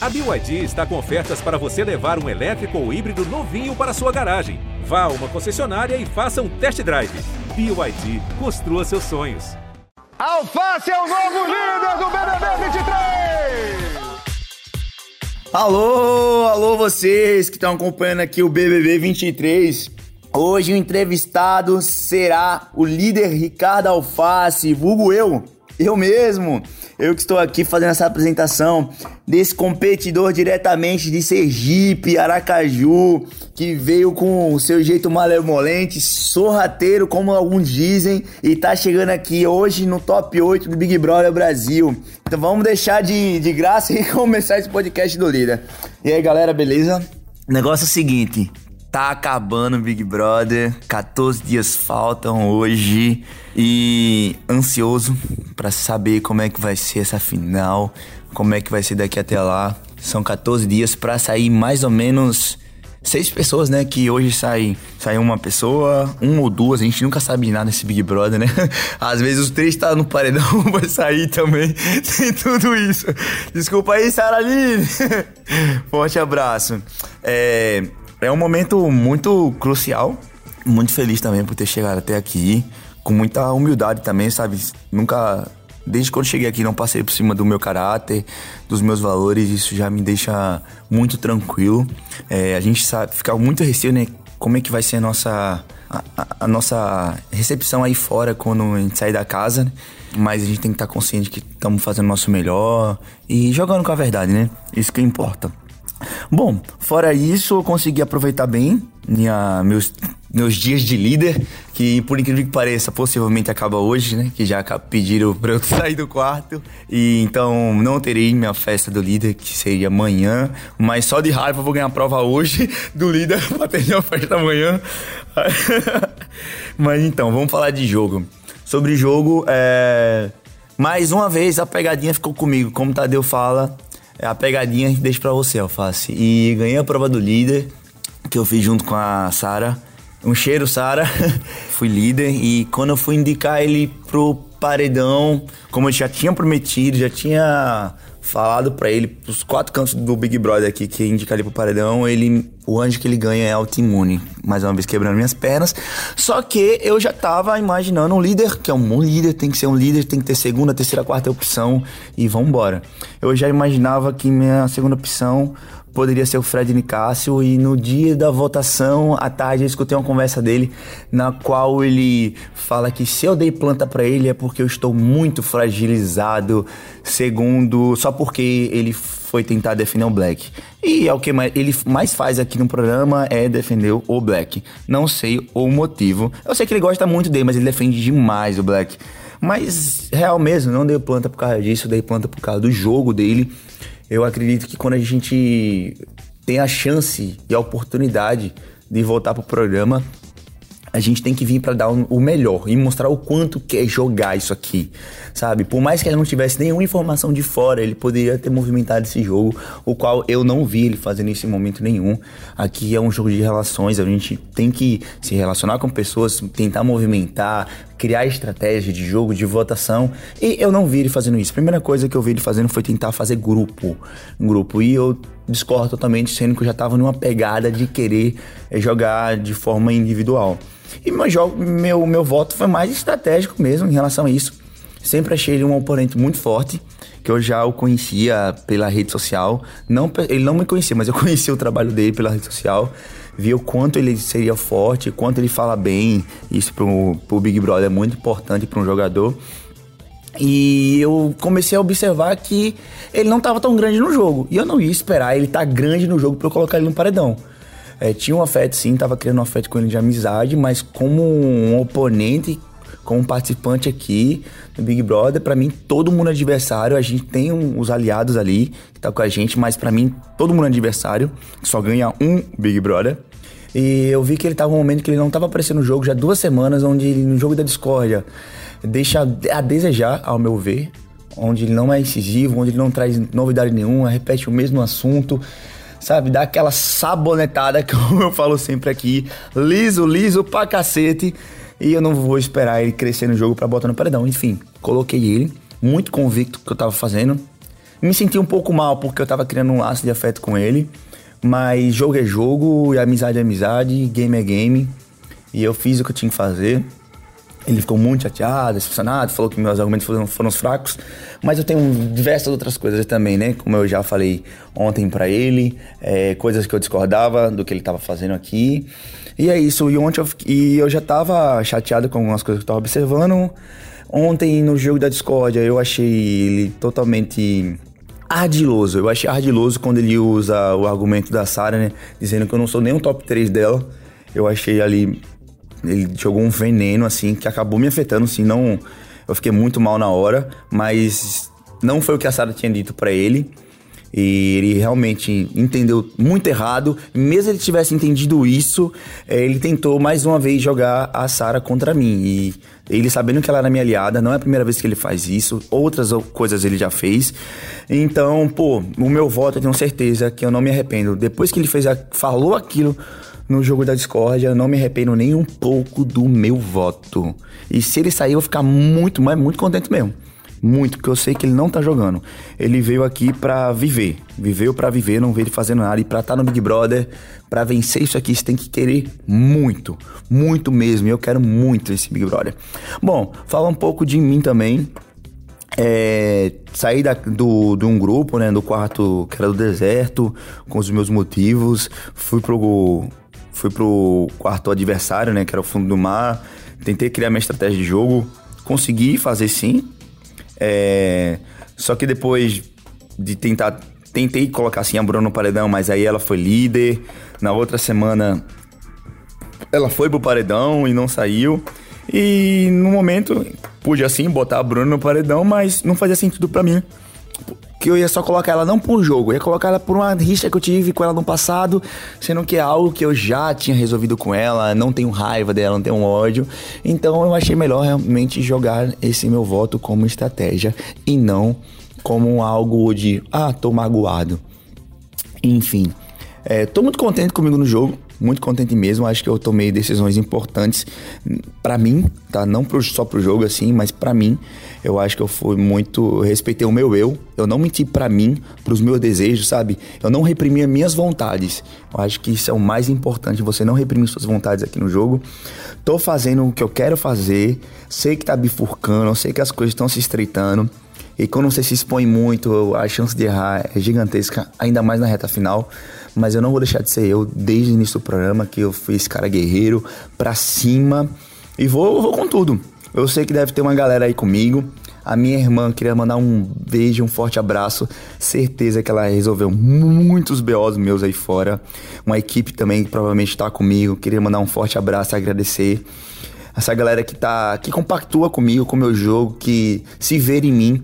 A BYD está com ofertas para você levar um elétrico ou híbrido novinho para sua garagem. Vá a uma concessionária e faça um test drive. BYD, construa seus sonhos. Alface é o novo líder do BBB 23! Alô, alô vocês que estão acompanhando aqui o BBB 23. Hoje o entrevistado será o líder Ricardo Alface, vulgo eu, eu mesmo. Eu que estou aqui fazendo essa apresentação desse competidor diretamente de Sergipe, Aracaju, que veio com o seu jeito malemolente, sorrateiro, como alguns dizem, e tá chegando aqui hoje no top 8 do Big Brother Brasil. Então vamos deixar de, de graça e começar esse podcast do Líder. E aí galera, beleza? O negócio é o seguinte, Tá acabando o Big Brother, 14 dias faltam hoje e ansioso para saber como é que vai ser essa final, como é que vai ser daqui até lá. São 14 dias para sair mais ou menos seis pessoas, né? Que hoje sai, sai uma pessoa, um ou duas, a gente nunca sabe de nada nesse Big Brother, né? Às vezes os três tá no paredão, vai sair também. Tem tudo isso. Desculpa aí, Sara Forte abraço. É, é um momento muito crucial. Muito feliz também por ter chegado até aqui. Com muita humildade também, sabe? Nunca. Desde quando cheguei aqui, não passei por cima do meu caráter, dos meus valores. Isso já me deixa muito tranquilo. É, a gente sabe, fica muito receio, né? Como é que vai ser a nossa, a, a, nossa recepção aí fora quando a gente sair da casa. Né? Mas a gente tem que estar consciente que estamos fazendo o nosso melhor e jogando com a verdade, né? Isso que importa. Bom, fora isso, eu consegui aproveitar bem minha, meus, meus dias de líder, que por incrível que pareça, possivelmente acaba hoje, né? Que já pediram pra eu sair do quarto. E então não terei minha festa do líder, que seria amanhã. Mas só de raiva eu vou ganhar a prova hoje do líder pra ter minha festa amanhã. mas então, vamos falar de jogo. Sobre jogo, é. Mais uma vez a pegadinha ficou comigo. Como o Tadeu fala, a pegadinha a gente deixa pra você, Alface. E ganhei a prova do líder, que eu fiz junto com a Sara. Um cheiro, Sara. fui líder e quando eu fui indicar ele pro paredão, como eu já tinha prometido, já tinha falado para ele, os quatro cantos do Big Brother aqui, que indica ele pro paredão, ele, o anjo que ele ganha é autoimune. Mais uma vez quebrando minhas pernas. Só que eu já tava imaginando um líder, que é um bom líder, tem que ser um líder, tem que ter segunda, terceira, quarta opção e vambora. Eu já imaginava que minha segunda opção poderia ser o Fred Nicásio e no dia da votação à tarde eu escutei uma conversa dele na qual ele fala que se eu dei planta para ele é porque eu estou muito fragilizado, segundo só porque ele foi tentar defender o Black. E é o que ele mais faz aqui no programa é defender o Black. Não sei o motivo. Eu sei que ele gosta muito dele, mas ele defende demais o Black. Mas real mesmo, não dei planta por causa disso, dei planta por causa do jogo dele eu acredito que quando a gente tem a chance e a oportunidade de voltar pro programa, a gente tem que vir para dar o melhor e mostrar o quanto quer jogar isso aqui, sabe? Por mais que ele não tivesse nenhuma informação de fora, ele poderia ter movimentado esse jogo, o qual eu não vi ele fazendo nesse momento nenhum. Aqui é um jogo de relações, a gente tem que se relacionar com pessoas, tentar movimentar, criar estratégia de jogo, de votação, e eu não vi ele fazendo isso. A primeira coisa que eu vi ele fazendo foi tentar fazer grupo, grupo, e eu discordo totalmente, sendo que eu já tava numa pegada de querer jogar de forma individual. E meu, jogo, meu, meu voto foi mais estratégico mesmo em relação a isso. Sempre achei ele um oponente muito forte, que eu já o conhecia pela rede social. Não, ele não me conhecia, mas eu conhecia o trabalho dele pela rede social. Vi o quanto ele seria forte, quanto ele fala bem. Isso pro, pro Big Brother é muito importante para um jogador. E eu comecei a observar que ele não estava tão grande no jogo. E eu não ia esperar ele estar tá grande no jogo para eu colocar ele no paredão. É, tinha um afeto sim, tava criando um afeto com ele de amizade, mas como um oponente, como um participante aqui no Big Brother, para mim todo mundo é adversário, a gente tem um, os aliados ali que tá com a gente, mas para mim todo mundo é adversário, só ganha um Big Brother. E eu vi que ele tava num momento que ele não tava aparecendo no jogo já duas semanas, onde no jogo da discórdia deixa a desejar, ao meu ver, onde ele não é incisivo, onde ele não traz novidade nenhuma, repete o mesmo assunto sabe? Dá aquela sabonetada, como eu falo sempre aqui, liso, liso pra cacete. E eu não vou esperar ele crescer no jogo para botar no paredão. Enfim, coloquei ele, muito convicto que eu tava fazendo. Me senti um pouco mal porque eu tava criando um laço de afeto com ele. Mas jogo é jogo, e amizade é amizade, game é game. E eu fiz o que eu tinha que fazer. Ele ficou muito chateado, decepcionado, falou que meus argumentos foram, foram fracos. Mas eu tenho diversas outras coisas também, né? Como eu já falei ontem para ele, é, coisas que eu discordava do que ele estava fazendo aqui. E é isso. E ontem eu, e eu já tava chateado com algumas coisas que eu tava observando. Ontem no jogo da discórdia eu achei ele totalmente ardiloso. Eu achei ardiloso quando ele usa o argumento da Sarah, né? Dizendo que eu não sou nem um top 3 dela. Eu achei ali. Ele jogou um veneno, assim, que acabou me afetando, assim, não. Eu fiquei muito mal na hora, mas não foi o que a Sarah tinha dito para ele. E ele realmente entendeu muito errado. Mesmo ele tivesse entendido isso, eh, ele tentou mais uma vez jogar a Sara contra mim. E ele sabendo que ela era minha aliada, não é a primeira vez que ele faz isso, outras coisas ele já fez. Então, pô, o meu voto eu tenho certeza que eu não me arrependo. Depois que ele fez a, falou aquilo no jogo da discórdia, eu não me arrependo nem um pouco do meu voto. E se ele sair, eu vou ficar muito, mas muito contente mesmo. Muito, porque eu sei que ele não tá jogando. Ele veio aqui para viver. Viveu para viver, não veio fazendo nada. E pra estar tá no Big Brother, para vencer isso aqui, você tem que querer muito. Muito mesmo. E eu quero muito esse Big Brother. Bom, fala um pouco de mim também. É, saí da, do, de um grupo, né, do quarto que era do deserto, com os meus motivos. Fui pro, fui pro quarto adversário, né, que era o fundo do mar. Tentei criar minha estratégia de jogo. Consegui fazer sim, é, só que depois de tentar. Tentei colocar assim a Bruna no paredão, mas aí ela foi líder. Na outra semana ela foi pro paredão e não saiu. E no momento pude assim botar a Bruna no paredão, mas não fazia sentido para mim que eu ia só colocar ela não por jogo, eu ia colocar ela por uma rixa que eu tive com ela no passado, sendo que é algo que eu já tinha resolvido com ela, não tenho raiva dela, não tenho ódio. Então eu achei melhor realmente jogar esse meu voto como estratégia e não como algo de, ah, tô magoado. Enfim, é, tô muito contente comigo no jogo muito contente mesmo. Acho que eu tomei decisões importantes para mim, tá? Não pro, só pro jogo assim, mas para mim. Eu acho que eu fui muito. Respeitei o meu eu. Eu não menti para mim, pros meus desejos, sabe? Eu não reprimi as minhas vontades. Eu acho que isso é o mais importante. Você não reprimir suas vontades aqui no jogo. Tô fazendo o que eu quero fazer. Sei que tá bifurcando. Sei que as coisas estão se estreitando. E quando você se expõe muito, a chance de errar é gigantesca, ainda mais na reta final mas eu não vou deixar de ser eu desde o início do programa, que eu fui esse cara guerreiro pra cima e vou, vou com tudo. Eu sei que deve ter uma galera aí comigo. A minha irmã queria mandar um beijo, um forte abraço. Certeza que ela resolveu muitos BOs meus aí fora. Uma equipe também que provavelmente está comigo. Queria mandar um forte abraço e agradecer. Essa galera que tá. que compactua comigo, com o meu jogo, que se vê em mim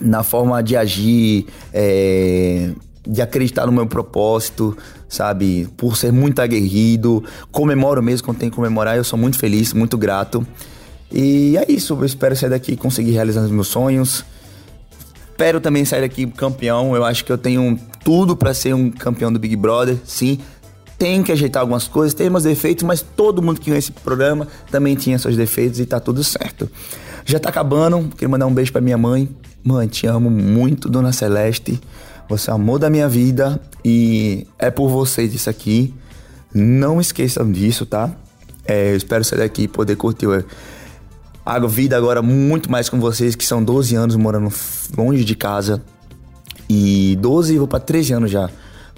na forma de agir, é, de acreditar no meu propósito, sabe? Por ser muito aguerrido, comemoro mesmo quando tem que comemorar, eu sou muito feliz, muito grato. E é isso, eu espero sair daqui e conseguir realizar os meus sonhos. Espero também sair daqui campeão, eu acho que eu tenho tudo para ser um campeão do Big Brother, sim. Tem que ajeitar algumas coisas, tem meus defeitos, mas todo mundo que ganha esse programa também tinha seus defeitos e tá tudo certo. Já tá acabando, queria mandar um beijo para minha mãe. Mãe, te amo muito, Dona Celeste. Você é o amor da minha vida e é por vocês isso aqui. Não esqueçam disso, tá? É, eu espero sair daqui e poder curtir a vida agora muito mais com vocês, que são 12 anos morando longe de casa. E 12, vou para 13 anos já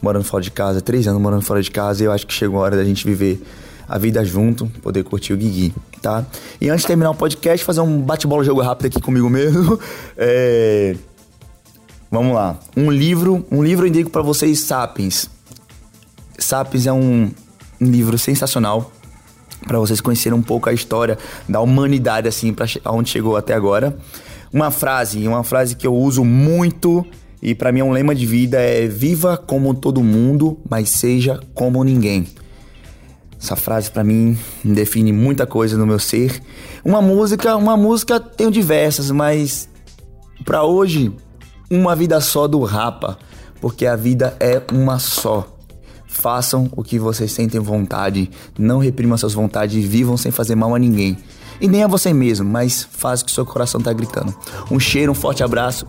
morando fora de casa, 3 anos morando fora de casa. E eu acho que chegou a hora da gente viver a vida junto, poder curtir o Guigui, tá? E antes de terminar o podcast, fazer um bate-bola jogo rápido aqui comigo mesmo. É Vamos lá. Um livro, um livro eu indico para vocês Sapiens. Sapiens é um, um livro sensacional para vocês conhecerem um pouco a história da humanidade assim para onde chegou até agora. Uma frase, uma frase que eu uso muito e para mim é um lema de vida é viva como todo mundo, mas seja como ninguém. Essa frase para mim define muita coisa no meu ser. Uma música, uma música tenho diversas, mas para hoje uma vida só do Rapa, porque a vida é uma só. Façam o que vocês sentem vontade, não reprimam suas vontades e vivam sem fazer mal a ninguém. E nem a você mesmo, mas faz o que seu coração tá gritando. Um cheiro, um forte abraço